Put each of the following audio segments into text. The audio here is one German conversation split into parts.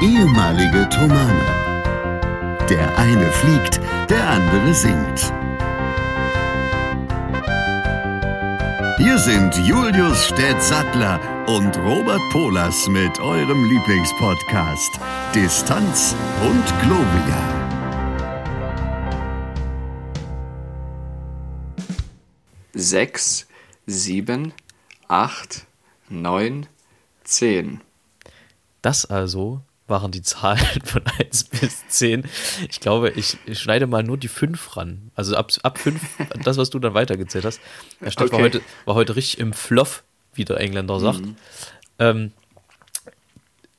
ehemalige Tomane. Der eine fliegt, der andere singt. Hier sind Julius Städtsattler und Robert Polas mit eurem Lieblingspodcast Distanz und Globia. Sechs, sieben, acht, neun, zehn. Das also waren die Zahlen von 1 bis 10. Ich glaube, ich, ich schneide mal nur die 5 ran. Also ab, ab 5, das, was du dann weitergezählt hast. Der Stadt okay. war, heute, war heute richtig im Fluff, wie der Engländer sagt. Mhm. Ähm,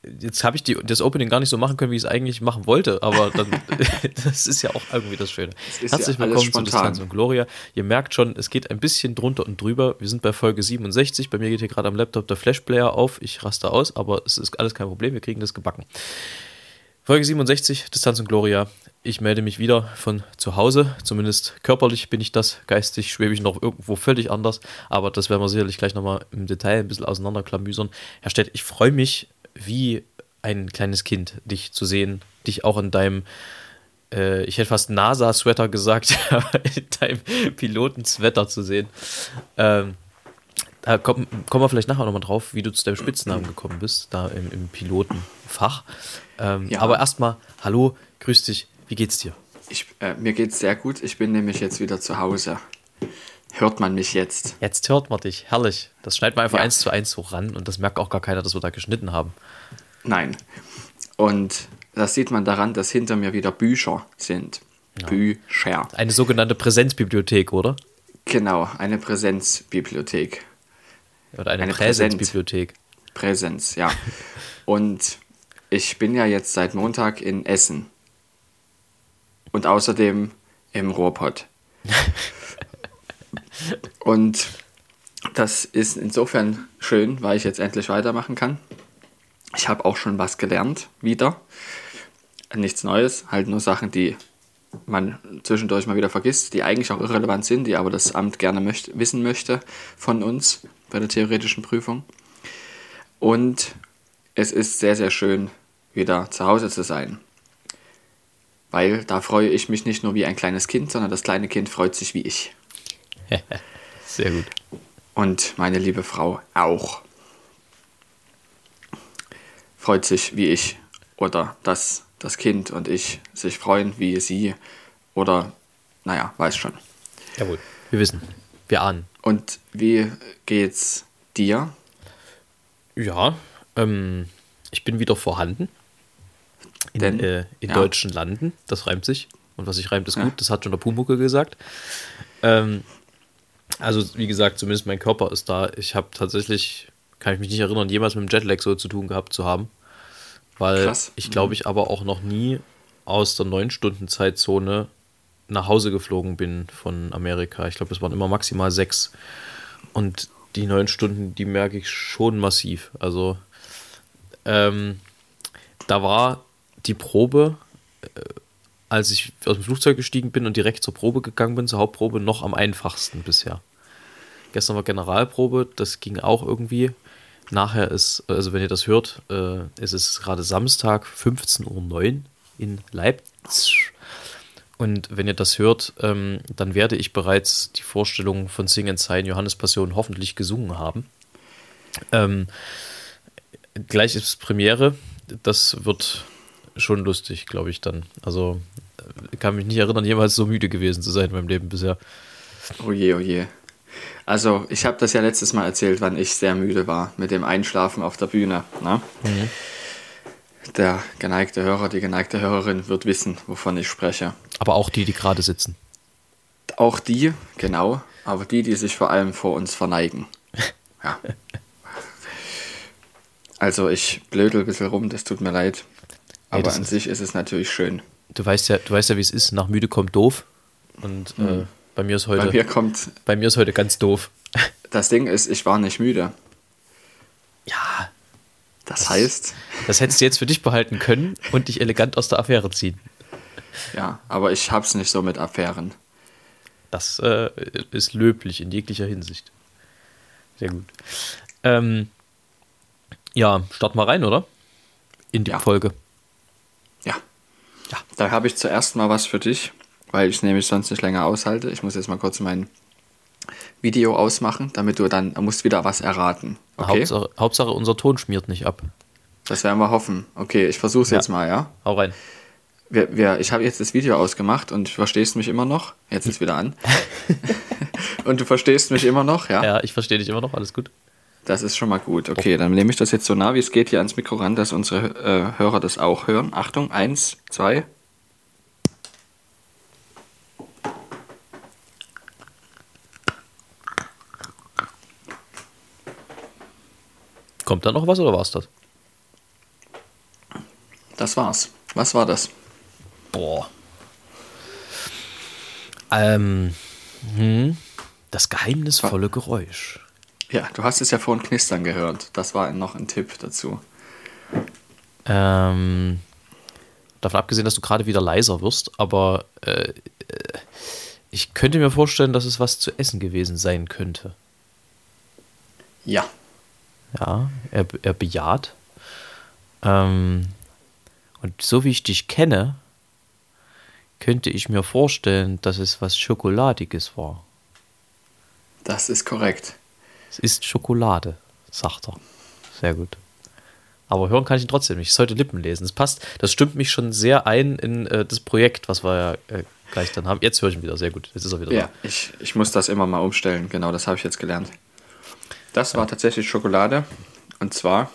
jetzt habe ich die, das Opening gar nicht so machen können, wie ich es eigentlich machen wollte, aber dann, das ist ja auch irgendwie das Schöne. Das Herzlich ja willkommen zu Distanz und Gloria. Ihr merkt schon, es geht ein bisschen drunter und drüber. Wir sind bei Folge 67. Bei mir geht hier gerade am Laptop der Flashplayer auf. Ich raste aus, aber es ist alles kein Problem. Wir kriegen das gebacken. Folge 67, Distanz und Gloria. Ich melde mich wieder von zu Hause. Zumindest körperlich bin ich das. Geistig schwebe ich noch irgendwo völlig anders. Aber das werden wir sicherlich gleich nochmal im Detail ein bisschen auseinanderklamüsern. Herr Stett, ich freue mich wie ein kleines Kind, dich zu sehen, dich auch in deinem, äh, ich hätte fast NASA-Sweater gesagt, in deinem Pilotensweater zu sehen. Ähm, da kommen, kommen wir vielleicht nachher nochmal drauf, wie du zu deinem Spitznamen gekommen bist, da im, im Pilotenfach. Ähm, ja. Aber erstmal, hallo, grüß dich, wie geht's dir? Ich, äh, mir geht's sehr gut, ich bin nämlich jetzt wieder zu Hause. Hört man mich jetzt? Jetzt hört man dich, herrlich. Das schneidet man einfach ja. eins zu eins so ran und das merkt auch gar keiner, dass wir da geschnitten haben. Nein. Und das sieht man daran, dass hinter mir wieder Bücher sind. Ja. Bücher. Eine sogenannte Präsenzbibliothek, oder? Genau, eine Präsenzbibliothek. Oder eine, eine Präsenzbibliothek. Präsenz, ja. und ich bin ja jetzt seit Montag in Essen. Und außerdem im Ruhrpott. Und das ist insofern schön, weil ich jetzt endlich weitermachen kann. Ich habe auch schon was gelernt wieder. Nichts Neues, halt nur Sachen, die man zwischendurch mal wieder vergisst, die eigentlich auch irrelevant sind, die aber das Amt gerne möchte, wissen möchte von uns bei der theoretischen Prüfung. Und es ist sehr, sehr schön, wieder zu Hause zu sein. Weil da freue ich mich nicht nur wie ein kleines Kind, sondern das kleine Kind freut sich wie ich. Sehr gut. Und meine liebe Frau auch. Freut sich wie ich oder dass das Kind und ich sich freuen wie sie oder naja, weiß schon. Jawohl, wir wissen, wir ahnen. Und wie geht's dir? Ja, ähm, ich bin wieder vorhanden. In, Denn, äh, in ja. deutschen Landen, das reimt sich. Und was sich reimt, ist ja. gut, das hat schon der Pumucke gesagt. Ähm, also, wie gesagt, zumindest mein Körper ist da. Ich habe tatsächlich, kann ich mich nicht erinnern, jemals mit dem Jetlag so zu tun gehabt zu haben. Weil Krass. ich glaube, ich aber auch noch nie aus der 9-Stunden-Zeitzone nach Hause geflogen bin von Amerika. Ich glaube, es waren immer maximal sechs. Und die neun Stunden, die merke ich schon massiv. Also, ähm, da war die Probe, äh, als ich aus dem Flugzeug gestiegen bin und direkt zur Probe gegangen bin, zur Hauptprobe, noch am einfachsten bisher. Gestern war Generalprobe, das ging auch irgendwie. Nachher ist, also wenn ihr das hört, äh, ist es gerade Samstag, 15.09 Uhr in Leipzig. Und wenn ihr das hört, ähm, dann werde ich bereits die Vorstellung von Sing and Sign Johannes Passion hoffentlich gesungen haben. Ähm, gleich ist Premiere. Das wird schon lustig, glaube ich dann. Also äh, kann mich nicht erinnern, jemals so müde gewesen zu sein in meinem Leben bisher. Oh je, oh je. Also ich habe das ja letztes Mal erzählt, wann ich sehr müde war mit dem Einschlafen auf der Bühne. Ne? Mhm. Der geneigte Hörer, die geneigte Hörerin wird wissen, wovon ich spreche. Aber auch die, die gerade sitzen. Auch die, genau. Aber die, die sich vor allem vor uns verneigen. Ja. Also ich blödel ein bisschen rum, das tut mir leid. Aber an sich ist es natürlich schön. Du weißt ja, du weißt ja, wie es ist. Nach müde kommt doof. Und äh, hm. äh, bei mir ist heute. Bei mir kommt. Bei mir ist heute ganz doof. Das Ding ist, ich war nicht müde. Ja. Das, das heißt. Das hättest du jetzt für dich behalten können und dich elegant aus der Affäre ziehen. Ja, aber ich hab's nicht so mit Affären. Das äh, ist löblich in jeglicher Hinsicht. Sehr gut. Ähm, ja, start mal rein, oder? In die ja. Folge. Ja. Da habe ich zuerst mal was für dich, weil ich es nämlich sonst nicht länger aushalte. Ich muss jetzt mal kurz mein Video ausmachen, damit du dann musst wieder was erraten. Okay? Hauptsache, Hauptsache unser Ton schmiert nicht ab. Das werden wir hoffen. Okay, ich versuche es ja. jetzt mal, ja? Hau rein. Wir, wir, ich habe jetzt das Video ausgemacht und verstehst mich immer noch. Jetzt ist wieder an. und du verstehst mich immer noch, ja? Ja, ich verstehe dich immer noch, alles gut. Das ist schon mal gut. Okay, dann nehme ich das jetzt so nah wie es geht hier ans Mikro ran, dass unsere äh, Hörer das auch hören. Achtung, eins, zwei. Kommt da noch was oder war es das? Das war's. Was war das? Boah. Ähm, hm, das geheimnisvolle Geräusch. Ja, du hast es ja vorhin knistern gehört. Das war noch ein Tipp dazu. Ähm, davon abgesehen, dass du gerade wieder leiser wirst, aber äh, ich könnte mir vorstellen, dass es was zu essen gewesen sein könnte. Ja. Ja, er, er bejaht. Ähm, und so wie ich dich kenne, könnte ich mir vorstellen, dass es was Schokoladiges war. Das ist korrekt. Es ist Schokolade, sagt er. Sehr gut. Aber hören kann ich ihn trotzdem nicht. Ich sollte Lippen lesen. Das passt, das stimmt mich schon sehr ein in äh, das Projekt, was wir ja äh, gleich dann haben. Jetzt höre ich ihn wieder, sehr gut. Jetzt ist er wieder ja, da. ich, ich muss das immer mal umstellen. Genau, das habe ich jetzt gelernt. Das war tatsächlich Schokolade. Und zwar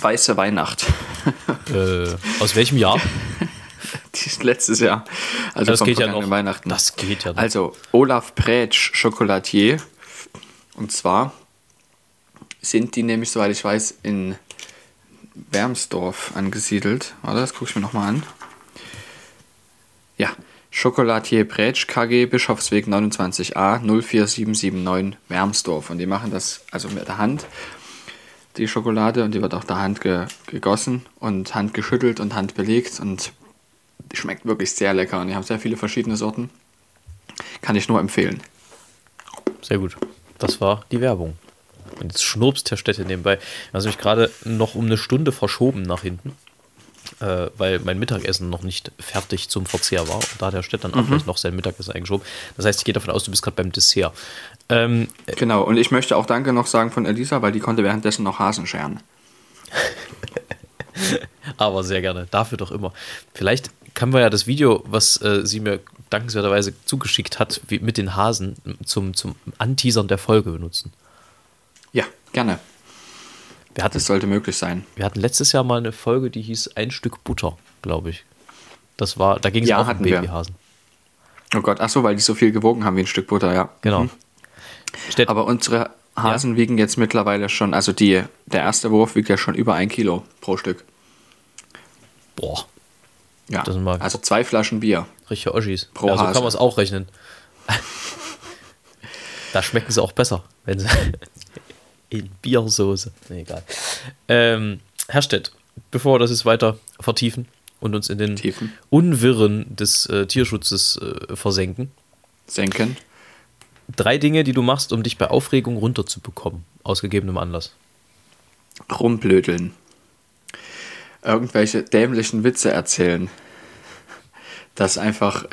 Weiße Weihnacht. Äh, aus welchem Jahr? letztes Jahr. Also das geht ja noch. Weihnachten. Das geht ja noch. Also Olaf Prätsch Chocolatier. Und zwar sind die nämlich, soweit ich weiß, in Wermsdorf angesiedelt. Warte, das gucke ich mir nochmal an. Ja, Chocolatier Prätsch KG Bischofsweg 29a 04779 Wermsdorf. Und die machen das also mit der Hand, die Schokolade, und die wird auch der Hand ge gegossen und Hand geschüttelt und Hand belegt. Und die schmeckt wirklich sehr lecker und die haben sehr viele verschiedene Sorten. Kann ich nur empfehlen. Sehr gut. Das war die Werbung. Und jetzt schnurpst Herr Städte nebenbei. Also mich gerade noch um eine Stunde verschoben nach hinten, äh, weil mein Mittagessen noch nicht fertig zum Verzehr war. Und da hat Herr Städt dann auch mhm. noch sein Mittagessen eingeschoben. Das heißt, ich gehe davon aus, du bist gerade beim Dessert. Ähm, genau, und ich möchte auch Danke noch sagen von Elisa, weil die konnte währenddessen noch Hasen scheren. Aber sehr gerne. Dafür doch immer. Vielleicht kann man ja das Video, was äh, sie mir dankenswerterweise zugeschickt hat, wie, mit den Hasen zum, zum Anteasern der Folge benutzen. Ja, gerne. Wir hatten, das sollte möglich sein. Wir hatten letztes Jahr mal eine Folge, die hieß Ein Stück Butter, glaube ich. Das war, da ging es ja, auch um Babyhasen. Wir. Oh Gott, ach so, weil die so viel gewogen haben wie ein Stück Butter, ja. Genau. Mhm. Aber unsere Hasen ja. wiegen jetzt mittlerweile schon, also die, der erste Wurf wiegt ja schon über ein Kilo pro Stück. Boah. Ja, also zwei Flaschen Bier. Richtige Oschis. Pro ja, so Hase. kann man es auch rechnen. da schmecken sie auch besser, wenn sie in Biersoße. Nee, egal. Ähm, Herr Stett, bevor wir das jetzt weiter vertiefen und uns in den Tiefen. Unwirren des äh, Tierschutzes äh, versenken. Senken. Drei Dinge, die du machst, um dich bei Aufregung runterzubekommen, aus gegebenem Anlass. Rumblödeln irgendwelche dämlichen Witze erzählen. Das einfach,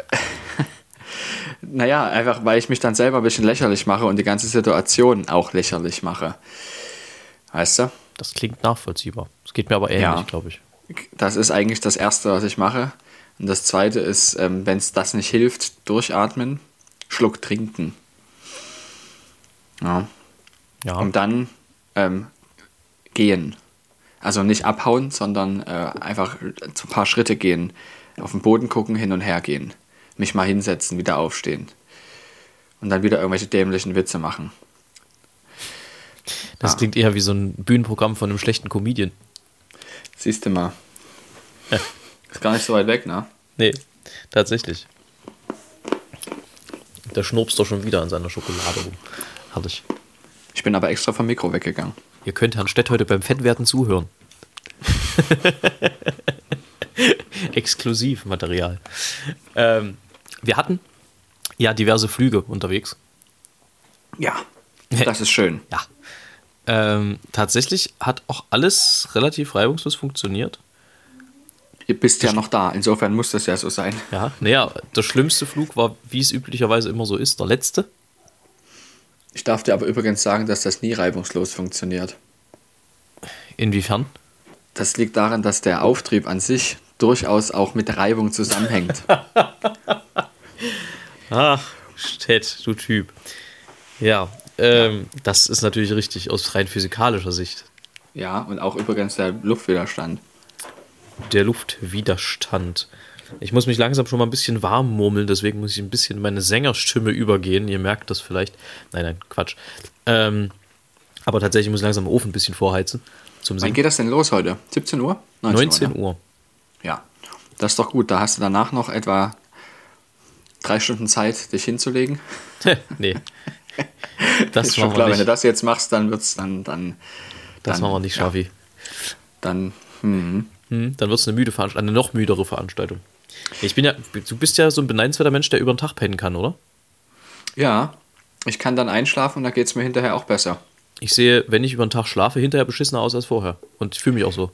naja, einfach weil ich mich dann selber ein bisschen lächerlich mache und die ganze Situation auch lächerlich mache. Weißt du? Das klingt nachvollziehbar. Es geht mir aber ähnlich, ja. glaube ich. Das ist eigentlich das Erste, was ich mache. Und das Zweite ist, ähm, wenn es das nicht hilft, durchatmen, Schluck trinken. Ja. ja. Und dann ähm, gehen. Also nicht abhauen, sondern äh, einfach ein paar Schritte gehen, auf den Boden gucken, hin und her gehen, mich mal hinsetzen, wieder aufstehen und dann wieder irgendwelche dämlichen Witze machen. Das ja. klingt eher wie so ein Bühnenprogramm von einem schlechten Comedian. Siehst du mal. Ja. Ist gar nicht so weit weg, ne? Nee, tatsächlich. Der schnurpst doch schon wieder an seiner Schokolade rum. Herrlich. Ich bin aber extra vom Mikro weggegangen. Ihr könnt Herrn Stett heute beim Fettwerden zuhören. Exklusivmaterial. Ähm, wir hatten ja diverse Flüge unterwegs. Ja, das ist schön. Ja. Ähm, tatsächlich hat auch alles relativ reibungslos funktioniert. Ihr bist ja noch da, insofern muss das ja so sein. Ja, naja, der schlimmste Flug war, wie es üblicherweise immer so ist, der letzte. Ich darf dir aber übrigens sagen, dass das nie reibungslos funktioniert. Inwiefern? Das liegt daran, dass der Auftrieb an sich durchaus auch mit Reibung zusammenhängt. Ach, Stett, du Typ. Ja, ähm, das ist natürlich richtig aus rein physikalischer Sicht. Ja, und auch übrigens der Luftwiderstand. Der Luftwiderstand. Ich muss mich langsam schon mal ein bisschen warm murmeln, deswegen muss ich ein bisschen meine Sängerstimme übergehen. Ihr merkt das vielleicht. Nein, nein, Quatsch. Ähm, aber tatsächlich muss ich langsam den Ofen ein bisschen vorheizen. Zum Wann geht das denn los heute? 17 Uhr? 19, 19 Uhr, ne? Uhr. Ja, das ist doch gut. Da hast du danach noch etwa drei Stunden Zeit, dich hinzulegen. nee. Das ist schon klar, wenn du das jetzt machst, dann wird es dann, dann. Das machen wir nicht, Schafi. Ja. Dann. Hm. Hm, dann wird es eine müde Veranstaltung, eine noch müdere Veranstaltung. Ich bin ja, du bist ja so ein beneidenswerter Mensch, der über den Tag pennen kann, oder? Ja, ich kann dann einschlafen und da geht es mir hinterher auch besser. Ich sehe, wenn ich über den Tag schlafe, hinterher beschissener aus als vorher. Und ich fühle mich auch so.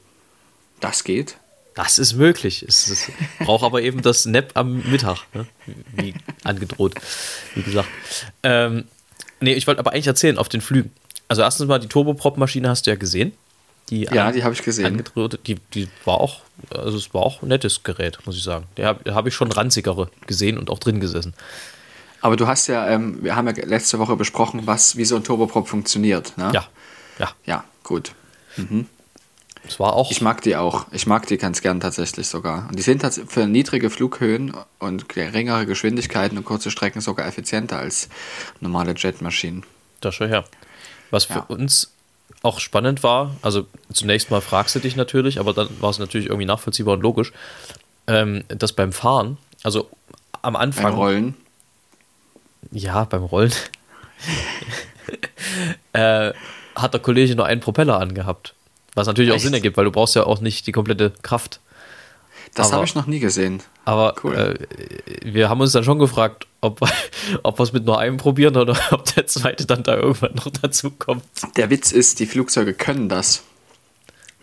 Das geht? Das ist möglich. Es, braucht aber eben das Nap am Mittag, ne? wie angedroht, wie gesagt. Ähm, nee, ich wollte aber eigentlich erzählen auf den Flügen. Also erstens mal, die Turboprop-Maschine hast du ja gesehen. Die ja, an, die habe ich gesehen. Die, die war auch, also es war auch ein nettes Gerät, muss ich sagen. Da habe hab ich schon ranzigere gesehen und auch drin gesessen. Aber du hast ja, ähm, wir haben ja letzte Woche besprochen, was, wie so ein Turboprop funktioniert. Ne? Ja. Ja. Ja, gut. Mhm. Es war auch. Ich mag die auch. Ich mag die ganz gern tatsächlich sogar. Und die sind für niedrige Flughöhen und geringere Geschwindigkeiten und kurze Strecken sogar effizienter als normale Jetmaschinen. Das schon her. Was für ja. uns auch spannend war, also zunächst mal fragst du dich natürlich, aber dann war es natürlich irgendwie nachvollziehbar und logisch, ähm, dass beim Fahren, also am Anfang. Beim Rollen. Ja, beim Rollen. äh, hat der Kollege nur einen Propeller angehabt. Was natürlich Echt? auch Sinn ergibt, weil du brauchst ja auch nicht die komplette Kraft. Das habe ich noch nie gesehen. Aber cool. äh, wir haben uns dann schon gefragt, ob, ob wir es mit nur einem probieren oder ob der zweite dann da irgendwann noch dazu kommt. Der Witz ist, die Flugzeuge können das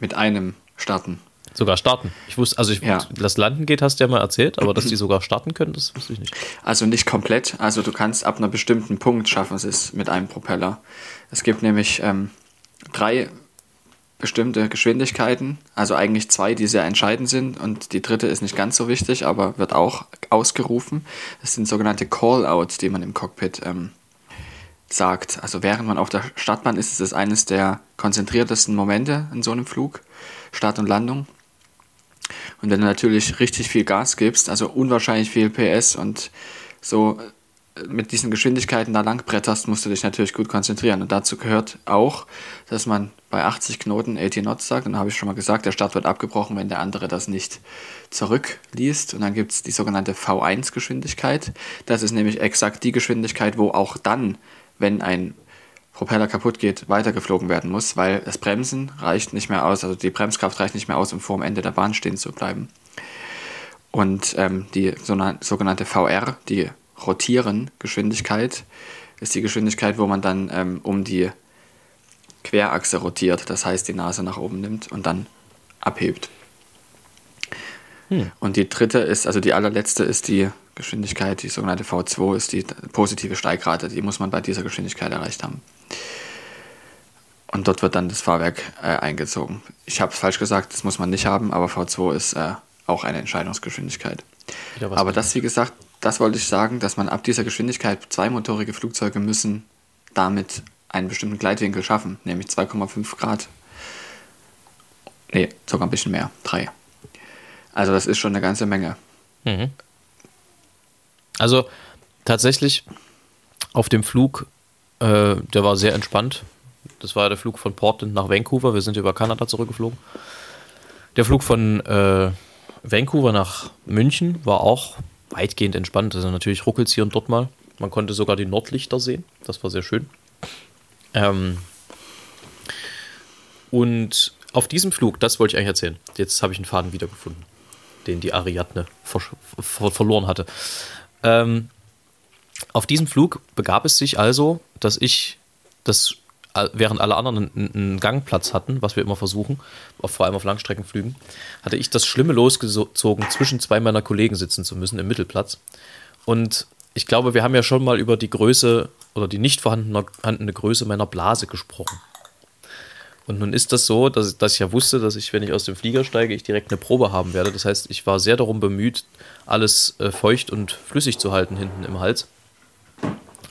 mit einem starten. Sogar starten. Ich wusste, also ich, ja. das Landen geht, hast du ja mal erzählt, aber dass die sogar starten können, das wusste ich nicht. Also nicht komplett. Also du kannst ab einem bestimmten Punkt schaffen es mit einem Propeller. Es gibt nämlich ähm, drei bestimmte Geschwindigkeiten, also eigentlich zwei, die sehr entscheidend sind und die dritte ist nicht ganz so wichtig, aber wird auch ausgerufen. Das sind sogenannte Call-outs, die man im Cockpit ähm, sagt. Also während man auf der Startbahn ist, ist es eines der konzentriertesten Momente in so einem Flug, Start und Landung. Und wenn du natürlich richtig viel Gas gibst, also unwahrscheinlich viel PS und so mit diesen Geschwindigkeiten da lang bretterst, musst du dich natürlich gut konzentrieren. Und dazu gehört auch, dass man bei 80 Knoten 80 Knots sagt. Und da habe ich schon mal gesagt, der Start wird abgebrochen, wenn der andere das nicht zurückliest. Und dann gibt es die sogenannte V1-Geschwindigkeit. Das ist nämlich exakt die Geschwindigkeit, wo auch dann, wenn ein Propeller kaputt geht, weitergeflogen werden muss, weil das Bremsen reicht nicht mehr aus, also die Bremskraft reicht nicht mehr aus, um vor dem Ende der Bahn stehen zu bleiben. Und ähm, die sogenannte VR, die Rotieren, Geschwindigkeit, ist die Geschwindigkeit, wo man dann ähm, um die Querachse rotiert, das heißt die Nase nach oben nimmt und dann abhebt. Hm. Und die dritte ist, also die allerletzte ist die Geschwindigkeit, die sogenannte V2 ist die positive Steigrate, die muss man bei dieser Geschwindigkeit erreicht haben. Und dort wird dann das Fahrwerk äh, eingezogen. Ich habe es falsch gesagt, das muss man nicht haben, aber V2 ist äh, auch eine Entscheidungsgeschwindigkeit. Aber das, wie gesagt, das wollte ich sagen, dass man ab dieser Geschwindigkeit zweimotorige Flugzeuge müssen damit einen bestimmten Gleitwinkel schaffen, nämlich 2,5 Grad. Nee, sogar ein bisschen mehr, 3. Also das ist schon eine ganze Menge. Mhm. Also tatsächlich auf dem Flug, äh, der war sehr entspannt. Das war der Flug von Portland nach Vancouver. Wir sind über Kanada zurückgeflogen. Der Flug von äh, Vancouver nach München war auch weitgehend entspannt. Also natürlich ruckelt es hier und dort mal. Man konnte sogar die Nordlichter sehen. Das war sehr schön. Ähm und auf diesem Flug, das wollte ich eigentlich erzählen. Jetzt habe ich einen Faden wiedergefunden, den die Ariadne ver ver verloren hatte. Ähm auf diesem Flug begab es sich also, dass ich das während alle anderen einen, Gangplatz hatten, was wir immer versuchen, vor allem auf Langstreckenflügen, hatte ich das Schlimme losgezogen, zwischen zwei meiner Kollegen sitzen zu müssen im Mittelplatz. Und ich glaube, wir haben ja schon mal über die Größe oder die nicht vorhandene Größe meiner Blase gesprochen. Und nun ist das so, dass, dass ich ja wusste, dass ich, wenn ich aus dem Flieger steige, ich direkt eine Probe haben werde. Das heißt, ich war sehr darum bemüht, alles äh, feucht und flüssig zu halten hinten im Hals.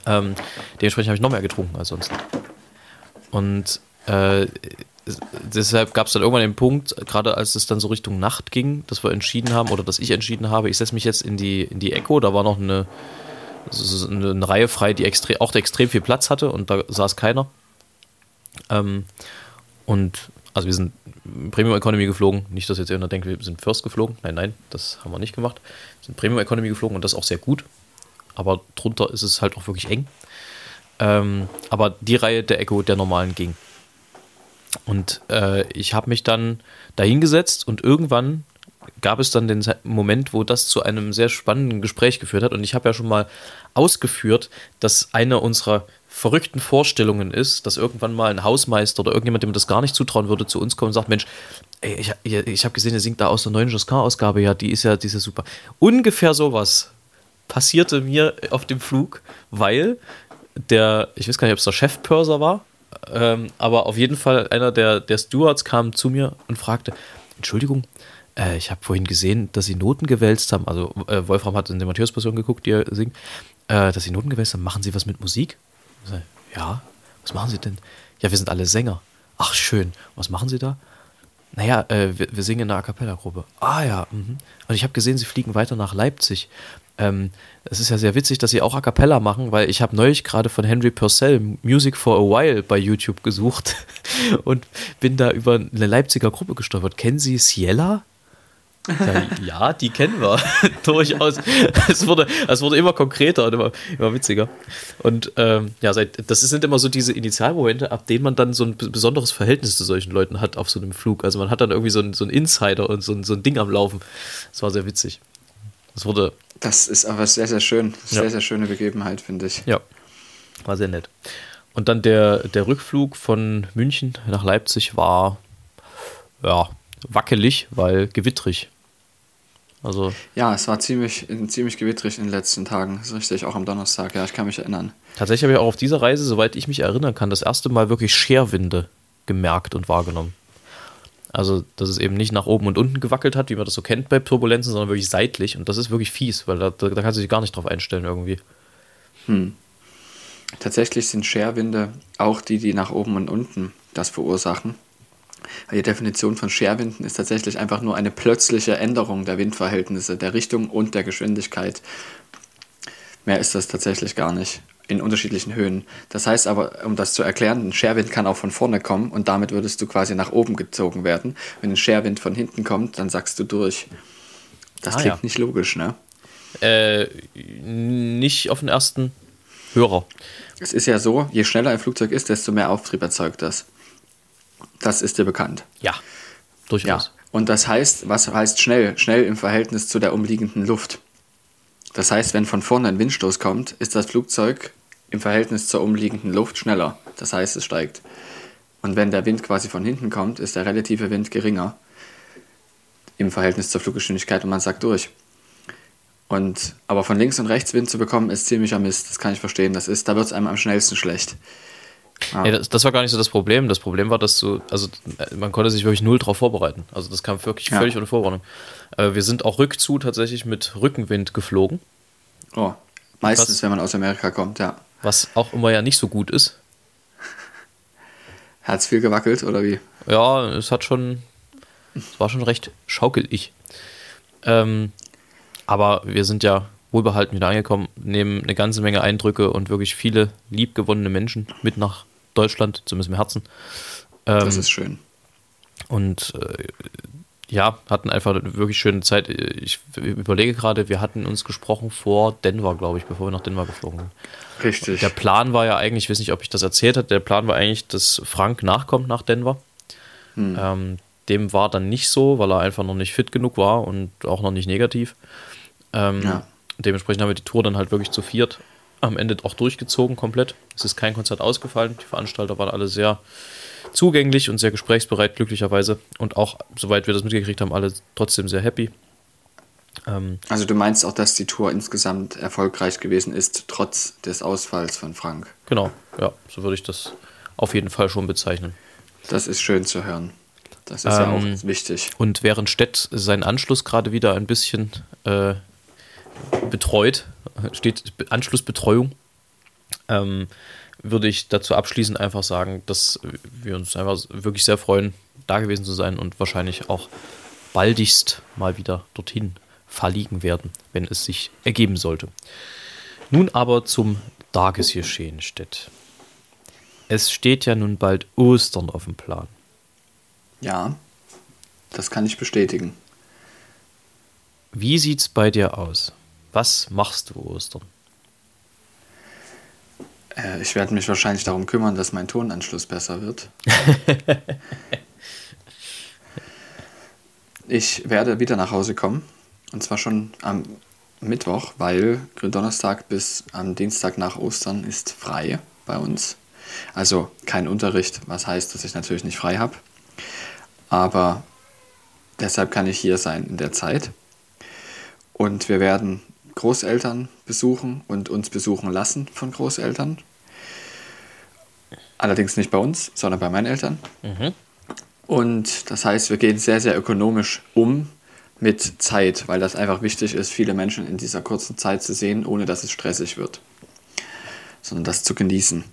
Ähm, dementsprechend habe ich noch mehr getrunken als sonst. Und äh, deshalb gab es dann irgendwann den Punkt, gerade als es dann so Richtung Nacht ging, dass wir entschieden haben oder dass ich entschieden habe, ich setze mich jetzt in die, in die Echo. Da war noch eine, eine, eine Reihe frei, die extrem, auch extrem viel Platz hatte und da saß keiner. Ähm, und also wir sind Premium Economy geflogen. Nicht, dass jetzt jemand denkt, wir sind First geflogen. Nein, nein, das haben wir nicht gemacht. Wir sind Premium Economy geflogen und das auch sehr gut. Aber drunter ist es halt auch wirklich eng. Ähm, aber die Reihe der Echo der normalen ging. Und äh, ich habe mich dann dahingesetzt und irgendwann gab es dann den Moment, wo das zu einem sehr spannenden Gespräch geführt hat. Und ich habe ja schon mal ausgeführt, dass eine unserer verrückten Vorstellungen ist, dass irgendwann mal ein Hausmeister oder irgendjemand, dem das gar nicht zutrauen würde, zu uns kommt und sagt, Mensch, ey, ich, ich habe gesehen, er singt da aus der neuen Josquin-Ausgabe, ja, die ist ja, die ist ja super. Ungefähr sowas passierte mir auf dem Flug, weil der, ich weiß gar nicht, ob es der Chefpörser war, ähm, aber auf jeden Fall einer der, der Stewards kam zu mir und fragte, Entschuldigung, äh, ich habe vorhin gesehen, dass Sie Noten gewälzt haben, also äh, Wolfram hat in der Matthäus-Passion geguckt, die er singt, äh, dass Sie Noten gewälzt haben, machen Sie was mit Musik? Ja, was machen Sie denn? Ja, wir sind alle Sänger. Ach, schön. Was machen Sie da? Naja, äh, wir, wir, singen in einer A Cappella-Gruppe. Ah ja. Mhm. Und ich habe gesehen, Sie fliegen weiter nach Leipzig. Ähm, es ist ja sehr witzig, dass Sie auch A Cappella machen, weil ich habe neulich gerade von Henry Purcell Music for a While bei YouTube gesucht und bin da über eine Leipziger Gruppe gestolpert. Kennen Sie Ciela? Ja, die kennen wir durchaus. Es wurde, es wurde immer konkreter und immer, immer witziger. Und ähm, ja, seit, das sind immer so diese Initialmomente, ab denen man dann so ein besonderes Verhältnis zu solchen Leuten hat auf so einem Flug. Also man hat dann irgendwie so ein, so ein Insider und so ein, so ein Ding am Laufen. Das war sehr witzig. Das wurde. Das ist aber sehr, sehr schön. Sehr, ja. sehr schöne Begebenheit, finde ich. Ja. War sehr nett. Und dann der, der Rückflug von München nach Leipzig war ja wackelig, weil gewittrig. Also ja, es war ziemlich, ziemlich gewittrig in den letzten Tagen. Das ist richtig, auch am Donnerstag. Ja, ich kann mich erinnern. Tatsächlich habe ich auch auf dieser Reise, soweit ich mich erinnern kann, das erste Mal wirklich Scherwinde gemerkt und wahrgenommen. Also, dass es eben nicht nach oben und unten gewackelt hat, wie man das so kennt bei Turbulenzen, sondern wirklich seitlich. Und das ist wirklich fies, weil da, da, da kannst du dich gar nicht drauf einstellen irgendwie. Hm. Tatsächlich sind Scherwinde auch die, die nach oben und unten das verursachen. Die Definition von Scherwinden ist tatsächlich einfach nur eine plötzliche Änderung der Windverhältnisse, der Richtung und der Geschwindigkeit. Mehr ist das tatsächlich gar nicht in unterschiedlichen Höhen. Das heißt aber, um das zu erklären, ein Scherwind kann auch von vorne kommen und damit würdest du quasi nach oben gezogen werden. Wenn ein Scherwind von hinten kommt, dann sagst du durch. Das ah, klingt ja. nicht logisch, ne? Äh, nicht auf den ersten Hörer. Es ist ja so, je schneller ein Flugzeug ist, desto mehr Auftrieb erzeugt das. Das ist dir bekannt. Ja, durchaus. Ja. Und das heißt, was heißt schnell? Schnell im Verhältnis zu der umliegenden Luft. Das heißt, wenn von vorne ein Windstoß kommt, ist das Flugzeug im Verhältnis zur umliegenden Luft schneller. Das heißt, es steigt. Und wenn der Wind quasi von hinten kommt, ist der relative Wind geringer im Verhältnis zur Fluggeschwindigkeit und man sagt durch. Und, aber von links und rechts Wind zu bekommen, ist ziemlicher Mist. Das kann ich verstehen. Das ist, da wird es einem am schnellsten schlecht. Ah. Ja, das, das, war gar nicht so das Problem. Das Problem war, dass du, also man konnte sich wirklich null drauf vorbereiten. Also das kam wirklich ja. völlig ohne Vorwarnung. Äh, wir sind auch rückzu tatsächlich mit Rückenwind geflogen. Oh, meistens, was, wenn man aus Amerika kommt, ja. Was auch immer ja nicht so gut ist. Hat es viel gewackelt oder wie? Ja, es hat schon, es war schon recht schaukelig. Ähm, aber wir sind ja wohlbehalten wieder angekommen, nehmen eine ganze Menge Eindrücke und wirklich viele liebgewonnene Menschen mit nach Deutschland, zumindest im Herzen. Ähm, das ist schön. Und äh, ja, hatten einfach eine wirklich schöne Zeit. Ich überlege gerade, wir hatten uns gesprochen vor Denver, glaube ich, bevor wir nach Denver geflogen sind. Richtig. Der Plan war ja eigentlich, ich weiß nicht, ob ich das erzählt habe, der Plan war eigentlich, dass Frank nachkommt nach Denver. Hm. Ähm, dem war dann nicht so, weil er einfach noch nicht fit genug war und auch noch nicht negativ. Ähm, ja. Dementsprechend haben wir die Tour dann halt wirklich zu viert am Ende auch durchgezogen komplett. Es ist kein Konzert ausgefallen. Die Veranstalter waren alle sehr zugänglich und sehr gesprächsbereit, glücklicherweise. Und auch, soweit wir das mitgekriegt haben, alle trotzdem sehr happy. Ähm, also du meinst auch, dass die Tour insgesamt erfolgreich gewesen ist, trotz des Ausfalls von Frank? Genau, ja, so würde ich das auf jeden Fall schon bezeichnen. Das ist schön zu hören. Das ist ähm, ja auch wichtig. Und während Stett seinen Anschluss gerade wieder ein bisschen äh, betreut, steht Anschlussbetreuung, ähm, würde ich dazu abschließend einfach sagen, dass wir uns einfach wirklich sehr freuen, da gewesen zu sein und wahrscheinlich auch baldigst mal wieder dorthin verliegen werden, wenn es sich ergeben sollte. Nun aber zum Tagesgeschehen steht. Es steht ja nun bald Ostern auf dem Plan. Ja, das kann ich bestätigen. Wie sieht's bei dir aus? Was machst du Ostern? Äh, ich werde mich wahrscheinlich darum kümmern, dass mein Tonanschluss besser wird. ich werde wieder nach Hause kommen. Und zwar schon am Mittwoch, weil Donnerstag bis am Dienstag nach Ostern ist frei bei uns. Also kein Unterricht, was heißt, dass ich natürlich nicht frei habe. Aber deshalb kann ich hier sein in der Zeit. Und wir werden Großeltern besuchen und uns besuchen lassen von Großeltern. Allerdings nicht bei uns, sondern bei meinen Eltern. Mhm. Und das heißt, wir gehen sehr, sehr ökonomisch um mit Zeit, weil das einfach wichtig ist, viele Menschen in dieser kurzen Zeit zu sehen, ohne dass es stressig wird, sondern das zu genießen.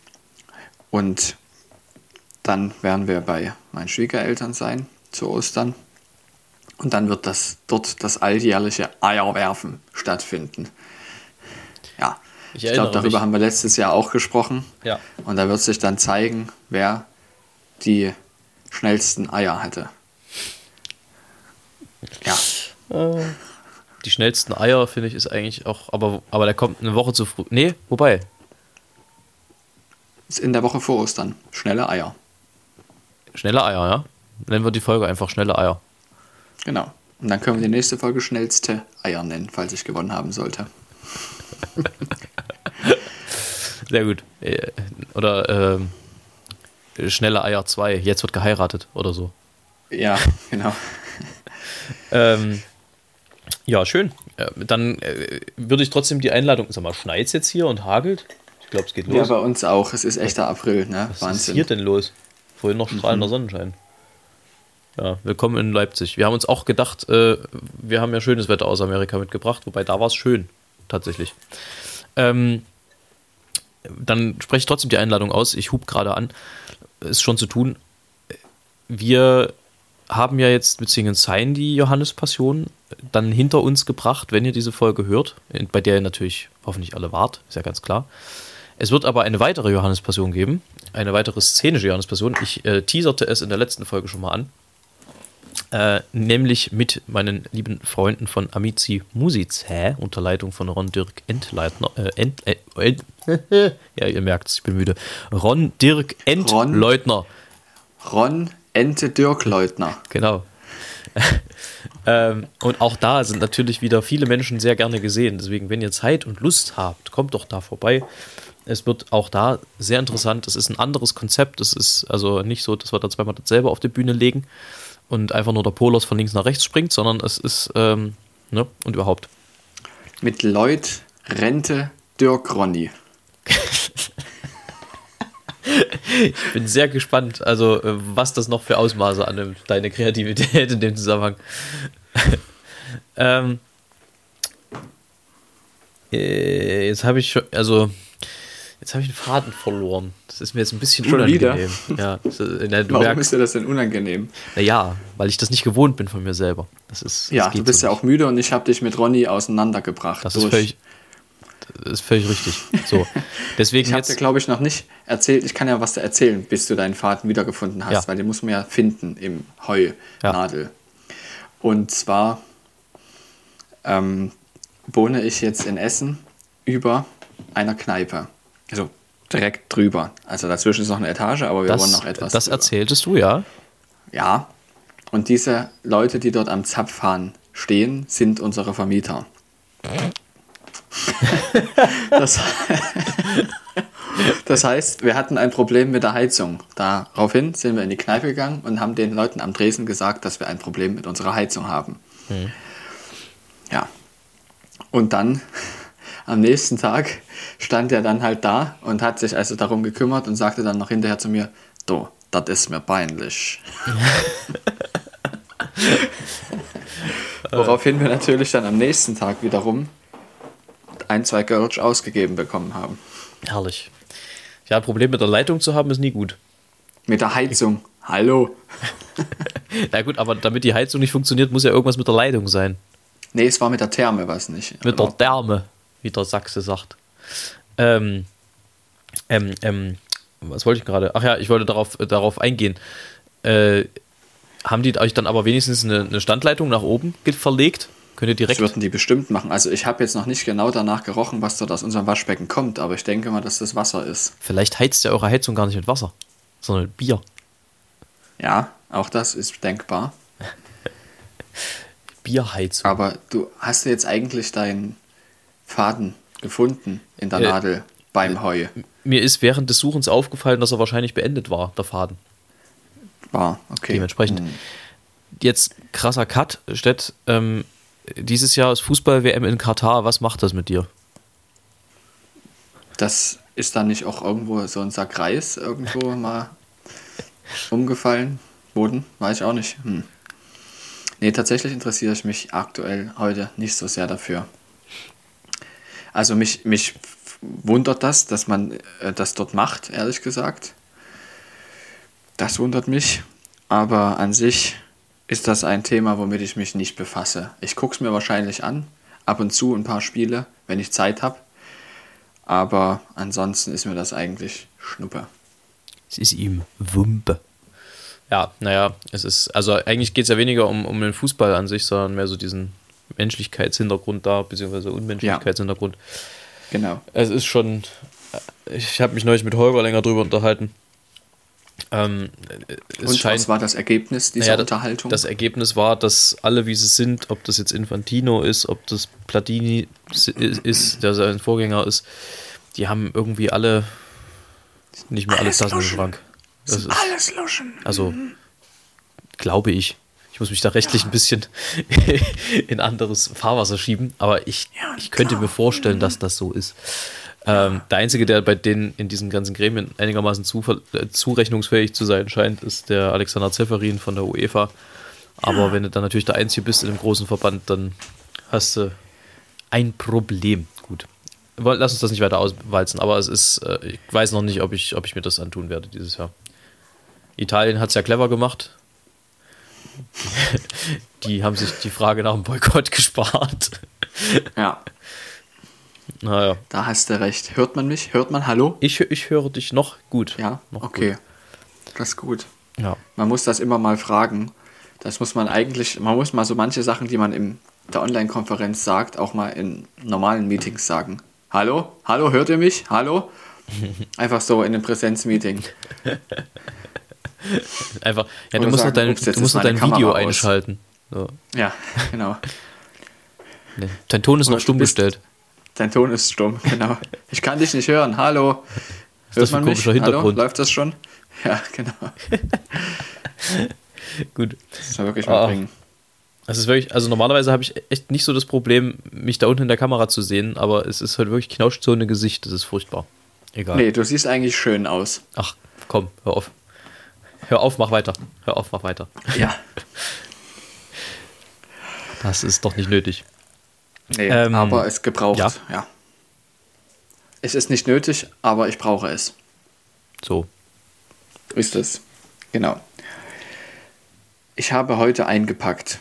Und dann werden wir bei meinen Schwiegereltern sein zu Ostern. Und dann wird das dort das alljährliche Eierwerfen stattfinden. Ja, ich, ich glaube, darüber mich. haben wir letztes Jahr auch gesprochen. Ja. Und da wird sich dann zeigen, wer die schnellsten Eier hatte. Ja. Die schnellsten Eier, finde ich, ist eigentlich auch, aber, aber der kommt eine Woche zu früh. Nee, wobei. Ist in der Woche vor Ostern. Schnelle Eier. Schnelle Eier, ja? Nennen wir die Folge einfach Schnelle Eier. Genau. Und dann können wir die nächste Folge Schnellste Eier nennen, falls ich gewonnen haben sollte. Sehr gut. Äh, oder ähm, Schnelle Eier 2, jetzt wird geheiratet oder so. Ja, genau. ähm, ja, schön. Äh, dann äh, würde ich trotzdem die Einladung, sag mal, schneit jetzt hier und hagelt? Ich glaube, es geht los. Ja, bei uns auch. Es ist echter April, ne? Was Wahnsinn. ist hier denn los? Vorhin noch strahlender mhm. Sonnenschein. Ja, willkommen in Leipzig. Wir haben uns auch gedacht, äh, wir haben ja schönes Wetter aus Amerika mitgebracht, wobei da war es schön, tatsächlich. Ähm, dann spreche ich trotzdem die Einladung aus. Ich hub gerade an. Ist schon zu tun. Wir haben ja mit Singen Sein die Johannespassion dann hinter uns gebracht, wenn ihr diese Folge hört, bei der ihr natürlich hoffentlich alle wart, ist ja ganz klar. Es wird aber eine weitere Johannespassion geben, eine weitere szenische Johannespassion. Ich äh, teaserte es in der letzten Folge schon mal an. Äh, nämlich mit meinen lieben Freunden von Amici Musice unter Leitung von Ron Dirk Entleitner. Äh, Ent, äh, ja, ihr merkt es, ich bin müde. Ron Dirk Entleutner. Ron, Ron Ente Dirk Leutner. Genau. ähm, und auch da sind natürlich wieder viele Menschen sehr gerne gesehen. Deswegen, wenn ihr Zeit und Lust habt, kommt doch da vorbei. Es wird auch da sehr interessant. Es ist ein anderes Konzept. Es ist also nicht so, dass wir da zweimal dasselbe auf die Bühne legen und einfach nur der Polos von links nach rechts springt, sondern es ist, ähm, ne, und überhaupt. Mit Lloyd, Rente, Dirk, Ronny. ich bin sehr gespannt, also äh, was das noch für Ausmaße annimmt, deine Kreativität in dem Zusammenhang. ähm, äh, jetzt habe ich schon, also jetzt habe ich den Faden verloren. Das ist mir jetzt ein bisschen schon unangenehm. Wieder? Ja, na, Warum merkst, ist dir das denn unangenehm? Naja, weil ich das nicht gewohnt bin von mir selber. Das ist, ja, das du bist so ja auch müde und ich habe dich mit Ronny auseinandergebracht. Das ist völlig, das ist völlig richtig. So. Deswegen ich habe dir, glaube ich, noch nicht erzählt. Ich kann ja was erzählen, bis du deinen Faden wiedergefunden hast, ja. weil den muss man ja finden im Heunadel. Ja. Und zwar ähm, wohne ich jetzt in Essen über einer Kneipe. Also direkt drüber. Also dazwischen ist noch eine Etage, aber wir das, wohnen noch etwas. Das drüber. erzähltest du, ja? Ja. Und diese Leute, die dort am Zapfhahn stehen, sind unsere Vermieter. das, das heißt, wir hatten ein Problem mit der Heizung. Daraufhin sind wir in die Kneipe gegangen und haben den Leuten am Dresen gesagt, dass wir ein Problem mit unserer Heizung haben. Hm. Ja. Und dann am nächsten Tag stand er dann halt da und hat sich also darum gekümmert und sagte dann noch hinterher zu mir, du, das ist mir peinlich. Woraufhin wir natürlich dann am nächsten Tag wiederum ein, zwei Gölsch ausgegeben bekommen haben. Herrlich. Ja, ein Problem mit der Leitung zu haben, ist nie gut. Mit der Heizung. Hallo. Na gut, aber damit die Heizung nicht funktioniert, muss ja irgendwas mit der Leitung sein. Nee, es war mit der Therme, was nicht. Mit der Therme, wie der Sachse sagt. Ähm, ähm, ähm, was wollte ich gerade? Ach ja, ich wollte darauf, äh, darauf eingehen. Äh, haben die euch dann aber wenigstens eine, eine Standleitung nach oben verlegt? Könnt ihr direkt. Das würden die bestimmt machen. Also ich habe jetzt noch nicht genau danach gerochen, was dort aus unserem Waschbecken kommt, aber ich denke mal, dass das Wasser ist. Vielleicht heizt ja eure Heizung gar nicht mit Wasser, sondern mit Bier. Ja, auch das ist denkbar. Bierheizung. Aber du hast jetzt eigentlich deinen Faden gefunden in der äh, Nadel beim Heu. Mir ist während des Suchens aufgefallen, dass er wahrscheinlich beendet war, der Faden. War, okay. Dementsprechend. Hm. Jetzt krasser Cut, Stett. Ähm, dieses Jahr ist Fußball-WM in Katar. Was macht das mit dir? Das ist da nicht auch irgendwo so ein Sack Reis irgendwo mal umgefallen? Boden? Weiß ich auch nicht. Hm. Nee, tatsächlich interessiere ich mich aktuell heute nicht so sehr dafür. Also mich, mich wundert das, dass man äh, das dort macht, ehrlich gesagt. Das wundert mich. Aber an sich ist das ein Thema, womit ich mich nicht befasse. Ich gucke es mir wahrscheinlich an, ab und zu ein paar Spiele, wenn ich Zeit habe. Aber ansonsten ist mir das eigentlich Schnuppe. Es ist ihm Wumpe. Ja, naja, es ist, also eigentlich geht es ja weniger um, um den Fußball an sich, sondern mehr so diesen Menschlichkeitshintergrund da, beziehungsweise Unmenschlichkeitshintergrund. Ja, genau. Es ist schon, ich habe mich neulich mit Holger länger drüber unterhalten. Ähm, Und scheint, was war das Ergebnis dieser naja, Unterhaltung? Das Ergebnis war, dass alle, wie sie sind, ob das jetzt Infantino ist, ob das Platini ist, der sein Vorgänger ist, die haben irgendwie alle nicht mehr alles, alles Tassen im Schrank. Das ist alles Luschen. Also, glaube ich. Ich muss mich da rechtlich ein bisschen in anderes Fahrwasser schieben, aber ich, ich könnte mir vorstellen, dass das so ist. Ähm, der Einzige, der bei denen in diesen ganzen Gremien einigermaßen äh, zurechnungsfähig zu sein scheint, ist der Alexander Zeferin von der UEFA. Aber wenn du dann natürlich der Einzige bist in einem großen Verband, dann hast du ein Problem. Gut. Lass uns das nicht weiter auswalzen, aber es ist, äh, ich weiß noch nicht, ob ich, ob ich mir das antun werde dieses Jahr. Italien hat es ja clever gemacht. die haben sich die Frage nach dem Boykott gespart. Ja. Naja. Da hast du recht. Hört man mich? Hört man Hallo? Ich, ich höre dich noch gut. Ja, noch okay. Gut. Das ist gut. Ja. Man muss das immer mal fragen. Das muss man eigentlich, man muss mal so manche Sachen, die man in der Online-Konferenz sagt, auch mal in normalen Meetings sagen. Hallo? Hallo, hört ihr mich? Hallo? Einfach so in einem Präsenzmeeting. Einfach, ja, du musst, sagen, dein, ups, du musst noch dein Video aus. einschalten. So. Ja, genau. Nee, dein Ton ist Oder noch stumm bist, gestellt. Dein Ton ist stumm, genau. Ich kann dich nicht hören. Hallo. Ist Hört das man mich? Hintergrund? Hallo? Läuft das schon? Ja, genau. Gut. Das ist wirklich mal ah. bringen. Es ist wirklich, also normalerweise habe ich echt nicht so das Problem, mich da unten in der Kamera zu sehen, aber es ist halt wirklich Knautschzone Gesicht, das ist furchtbar. Egal. Nee, du siehst eigentlich schön aus. Ach, komm, hör auf. Hör auf, mach weiter. Hör auf, mach weiter. Ja. Das ist doch nicht nötig. Nee, ähm, aber es gebraucht, ja. ja. Es ist nicht nötig, aber ich brauche es. So. Ist es. Genau. Ich habe heute eingepackt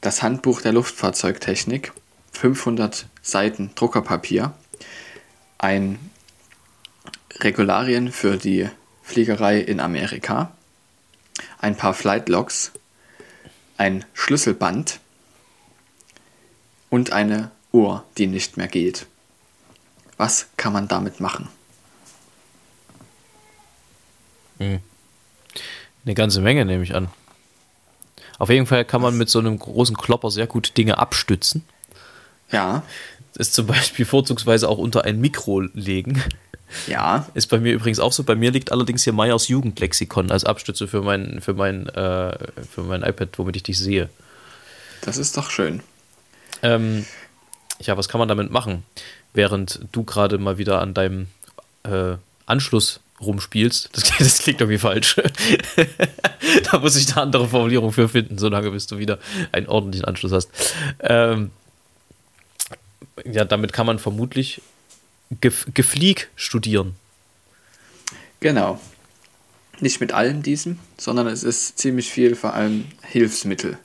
das Handbuch der Luftfahrzeugtechnik, 500 Seiten Druckerpapier, ein Regularien für die Fliegerei in Amerika, ein paar Flightlogs, ein Schlüsselband und eine Uhr, die nicht mehr geht. Was kann man damit machen? Hm. Eine ganze Menge nehme ich an. Auf jeden Fall kann man mit so einem großen Klopper sehr gut Dinge abstützen. Ja. Ist zum Beispiel vorzugsweise auch unter ein Mikro legen. Ja. Ist bei mir übrigens auch so. Bei mir liegt allerdings hier Meyers Jugendlexikon als Abstütze für mein, für mein, äh, für mein iPad, womit ich dich sehe. Das ist doch schön. Ähm, ja, was kann man damit machen? Während du gerade mal wieder an deinem äh, Anschluss rumspielst. Das, das klingt irgendwie falsch. da muss ich eine andere Formulierung für finden, solange bis du wieder einen ordentlichen Anschluss hast. Ähm, ja, damit kann man vermutlich Gef Geflieg studieren. Genau. Nicht mit allem diesem, sondern es ist ziemlich viel vor allem Hilfsmittel.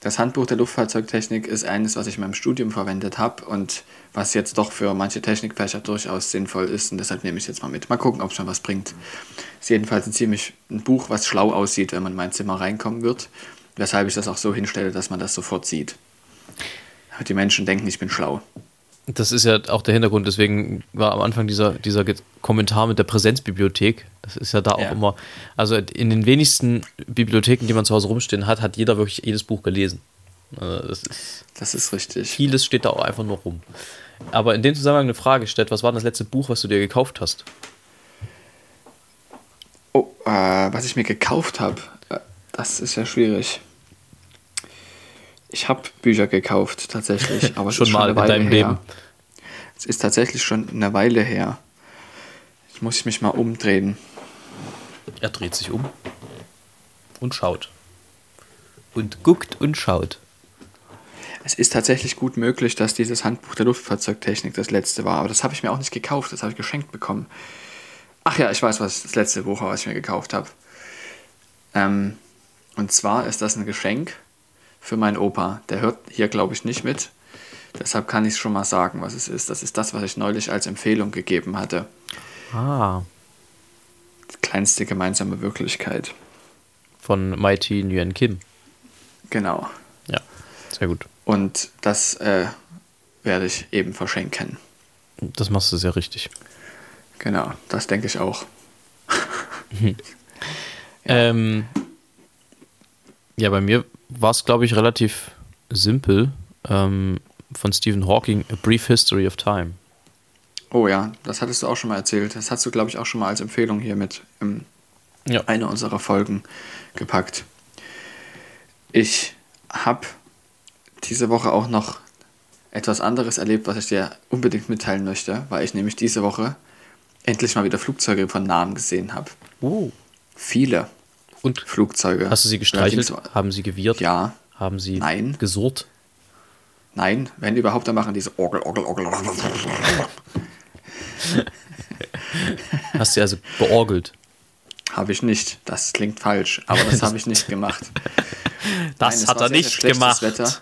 Das Handbuch der Luftfahrzeugtechnik ist eines, was ich in meinem Studium verwendet habe und was jetzt doch für manche Technikfächer durchaus sinnvoll ist und deshalb nehme ich es jetzt mal mit. Mal gucken, ob es schon was bringt. Ist jedenfalls ein ziemlich ein Buch, was schlau aussieht, wenn man in mein Zimmer reinkommen wird, weshalb ich das auch so hinstelle, dass man das sofort sieht. Die Menschen denken, ich bin schlau. Das ist ja auch der Hintergrund, deswegen war am Anfang dieser, dieser Kommentar mit der Präsenzbibliothek. Das ist ja da auch ja. immer. Also in den wenigsten Bibliotheken, die man zu Hause rumstehen hat, hat jeder wirklich jedes Buch gelesen. Also das, ist, das ist richtig. Vieles steht da auch einfach nur rum. Aber in dem Zusammenhang eine Frage stellt: Was war das letzte Buch, was du dir gekauft hast? Oh, äh, was ich mir gekauft habe, äh, das ist ja schwierig. Ich habe Bücher gekauft, tatsächlich. Aber schon mal schon in deinem her. Leben. Es ist tatsächlich schon eine Weile her. Jetzt muss ich mich mal umdrehen. Er dreht sich um und schaut. Und guckt und schaut. Es ist tatsächlich gut möglich, dass dieses Handbuch der Luftfahrzeugtechnik das letzte war. Aber das habe ich mir auch nicht gekauft, das habe ich geschenkt bekommen. Ach ja, ich weiß, was das letzte Buch war, was ich mir gekauft habe. Ähm, und zwar ist das ein Geschenk für meinen Opa. Der hört hier, glaube ich, nicht mit. Deshalb kann ich es schon mal sagen, was es ist. Das ist das, was ich neulich als Empfehlung gegeben hatte. Ah. Die kleinste gemeinsame Wirklichkeit. Von Mighty Nguyen Kim. Genau. Ja, sehr gut. Und das äh, werde ich eben verschenken. Das machst du sehr richtig. Genau, das denke ich auch. ja. Ähm, ja, bei mir war es, glaube ich, relativ simpel. Ähm, von Stephen Hawking, A Brief History of Time. Oh ja, das hattest du auch schon mal erzählt. Das hast du, glaube ich, auch schon mal als Empfehlung hier mit in ja. eine unserer Folgen gepackt. Ich habe diese Woche auch noch etwas anderes erlebt, was ich dir unbedingt mitteilen möchte, weil ich nämlich diese Woche endlich mal wieder Flugzeuge von Namen gesehen habe. Oh. Viele. Und Flugzeuge. Hast du sie gestreichelt? Haben sie gewirrt? Ja. Haben sie Nein. gesurrt? Nein, wenn überhaupt, dann machen diese Orgel, Orgel, Orgel. Hast du also beorgelt? Habe ich nicht. Das klingt falsch, aber das habe ich nicht gemacht. Das Nein, hat er nicht gemacht. Wetter.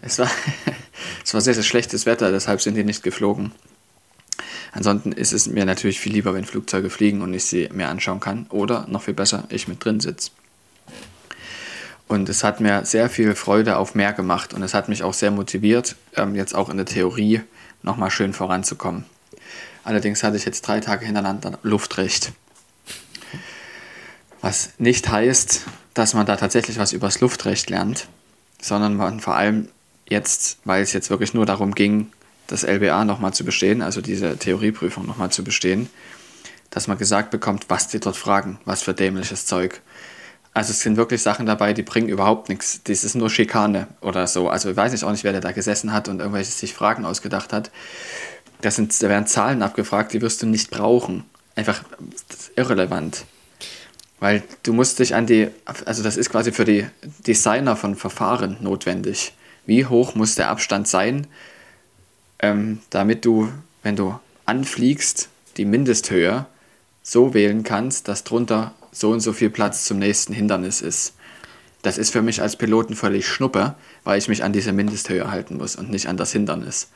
Es war, es war sehr, sehr schlechtes Wetter, deshalb sind die nicht geflogen. Ansonsten ist es mir natürlich viel lieber, wenn Flugzeuge fliegen und ich sie mir anschauen kann. Oder noch viel besser, ich mit drin sitze. Und es hat mir sehr viel Freude auf mehr gemacht und es hat mich auch sehr motiviert, ähm, jetzt auch in der Theorie nochmal schön voranzukommen. Allerdings hatte ich jetzt drei Tage hintereinander Luftrecht. Was nicht heißt, dass man da tatsächlich was übers Luftrecht lernt, sondern man vor allem jetzt, weil es jetzt wirklich nur darum ging, das LBA nochmal zu bestehen, also diese Theorieprüfung nochmal zu bestehen, dass man gesagt bekommt, was die dort fragen, was für dämliches Zeug. Also es sind wirklich Sachen dabei, die bringen überhaupt nichts. Das ist nur Schikane oder so. Also ich weiß nicht auch nicht, wer da gesessen hat und irgendwelche sich Fragen ausgedacht hat. Das sind, da werden Zahlen abgefragt, die wirst du nicht brauchen. Einfach irrelevant. Weil du musst dich an die, also das ist quasi für die Designer von Verfahren notwendig. Wie hoch muss der Abstand sein, ähm, damit du, wenn du anfliegst, die Mindesthöhe so wählen kannst, dass drunter so und so viel Platz zum nächsten Hindernis ist. Das ist für mich als Piloten völlig schnuppe, weil ich mich an diese Mindesthöhe halten muss und nicht an das Hindernis.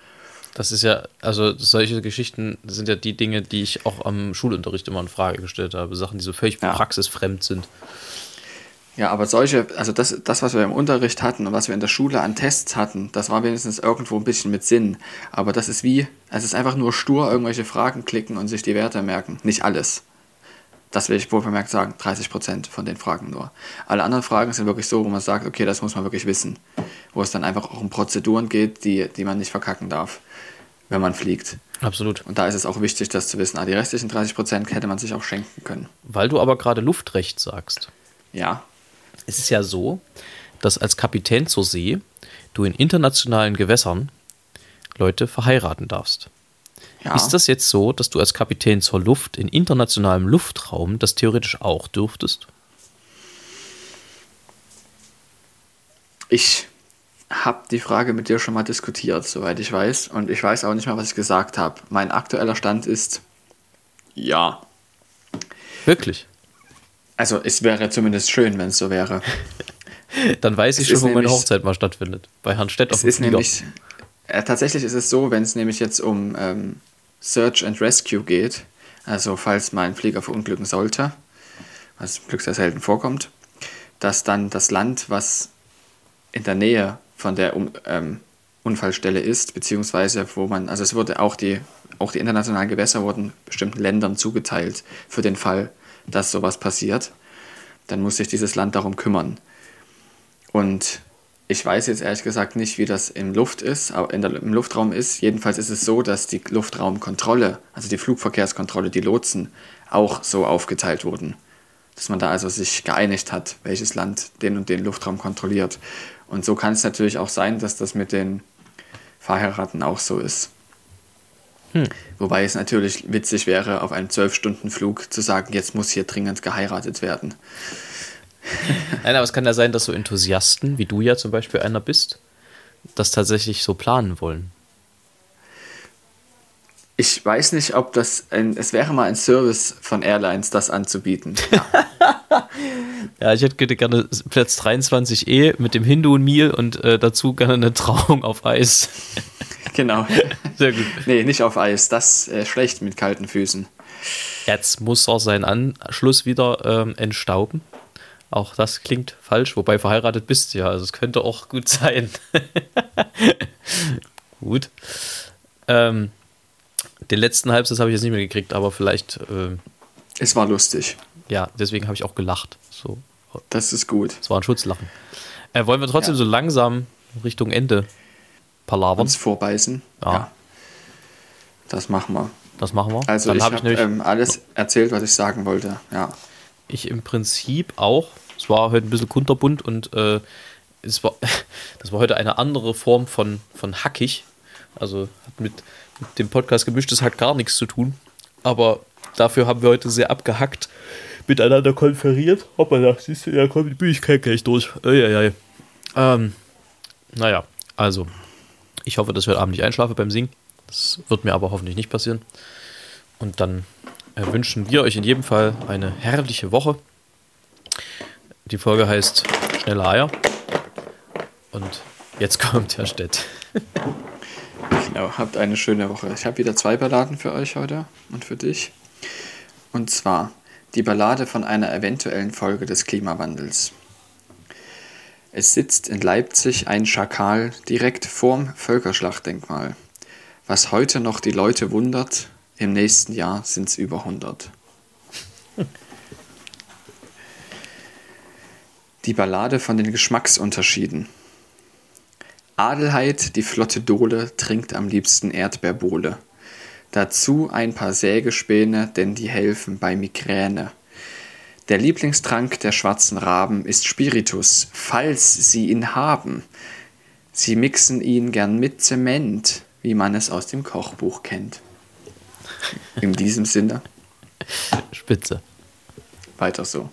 Das ist ja, also solche Geschichten sind ja die Dinge, die ich auch am Schulunterricht immer in Frage gestellt habe. Sachen, die so völlig ja. praxisfremd sind. Ja, aber solche, also das, das, was wir im Unterricht hatten und was wir in der Schule an Tests hatten, das war wenigstens irgendwo ein bisschen mit Sinn. Aber das ist wie, es ist einfach nur stur irgendwelche Fragen klicken und sich die Werte merken. Nicht alles. Das will ich wohl vermerkt sagen, 30 Prozent von den Fragen nur. Alle anderen Fragen sind wirklich so, wo man sagt, okay, das muss man wirklich wissen. Wo es dann einfach auch um Prozeduren geht, die, die man nicht verkacken darf, wenn man fliegt. Absolut. Und da ist es auch wichtig, das zu wissen. Ah, die restlichen 30 Prozent hätte man sich auch schenken können. Weil du aber gerade Luftrecht sagst. Ja. Es ist ja so, dass als Kapitän zur See du in internationalen Gewässern Leute verheiraten darfst. Ja. Ist das jetzt so, dass du als Kapitän zur Luft in internationalem Luftraum das theoretisch auch dürftest? Ich habe die Frage mit dir schon mal diskutiert, soweit ich weiß. Und ich weiß auch nicht mehr, was ich gesagt habe. Mein aktueller Stand ist ja. Wirklich? Also es wäre zumindest schön, wenn es so wäre. Dann weiß ich es schon, wo meine Hochzeit mal stattfindet. Bei Herrn Stett auf dem ist nämlich, äh, Tatsächlich ist es so, wenn es nämlich jetzt um ähm, Search and Rescue geht, also falls mein Flieger verunglücken sollte, was Glück sehr selten vorkommt, dass dann das Land, was in der Nähe von der um, ähm, Unfallstelle ist, beziehungsweise wo man, also es wurde auch die, auch die internationalen Gewässer wurden bestimmten Ländern zugeteilt für den Fall, dass sowas passiert. Dann muss sich dieses Land darum kümmern. Und ich weiß jetzt ehrlich gesagt nicht, wie das im Luft ist, aber der, im Luftraum ist. Jedenfalls ist es so, dass die Luftraumkontrolle, also die Flugverkehrskontrolle, die Lotsen auch so aufgeteilt wurden. Dass man da also sich geeinigt hat, welches Land den und den Luftraum kontrolliert. Und so kann es natürlich auch sein, dass das mit den Verheiraten auch so ist. Hm. Wobei es natürlich witzig wäre, auf einem 12-Stunden-Flug zu sagen, jetzt muss hier dringend geheiratet werden. Nein, aber es kann ja sein, dass so Enthusiasten, wie du ja zum Beispiel einer bist, das tatsächlich so planen wollen. Ich weiß nicht, ob das ein, es wäre mal ein Service von Airlines, das anzubieten. Ja, ja ich hätte gerne Platz 23e mit dem Hindu und Meal und äh, dazu gerne eine Trauung auf Eis. Genau. Sehr gut. Nee, nicht auf Eis. Das ist äh, schlecht mit kalten Füßen. Jetzt muss er seinen Anschluss wieder ähm, entstauben. Auch das klingt falsch, wobei verheiratet bist du ja, also es könnte auch gut sein. gut. Ähm, den letzten Halbsatz habe ich jetzt nicht mehr gekriegt, aber vielleicht. Äh, es war lustig. Ja, deswegen habe ich auch gelacht. So. Das ist gut. Es war ein Schutzlachen. Äh, wollen wir trotzdem ja. so langsam Richtung Ende palavern? Uns vorbeißen. Ja. ja. Das machen wir. Das machen wir. Also Dann ich habe hab, ähm, alles erzählt, was ich sagen wollte. Ja. Ich im Prinzip auch. Es war heute ein bisschen kunterbunt und äh, es war, das war heute eine andere Form von, von hackig. Also hat mit, mit dem Podcast gemischtes Hack gar nichts zu tun. Aber dafür haben wir heute sehr abgehackt miteinander konferiert. Hoppala, siehst du, ja, kommt die Bühigkeit gleich durch. Eieiei. Ähm, naja, also, ich hoffe, dass ich heute Abend nicht einschlafe beim Singen. Das wird mir aber hoffentlich nicht passieren. Und dann äh, wünschen wir euch in jedem Fall eine herrliche Woche. Die Folge heißt Schnelle Eier. Und jetzt kommt Herr Stett. genau, habt eine schöne Woche. Ich habe wieder zwei Balladen für euch heute und für dich. Und zwar die Ballade von einer eventuellen Folge des Klimawandels. Es sitzt in Leipzig ein Schakal direkt vorm Völkerschlachtdenkmal. Was heute noch die Leute wundert, im nächsten Jahr sind es über 100. Die Ballade von den Geschmacksunterschieden. Adelheid, die flotte Dole, trinkt am liebsten Erdbeerbohle. Dazu ein paar Sägespäne, denn die helfen bei Migräne. Der Lieblingstrank der schwarzen Raben ist Spiritus, falls sie ihn haben. Sie mixen ihn gern mit Zement, wie man es aus dem Kochbuch kennt. In diesem Sinne. Spitze. Weiter so.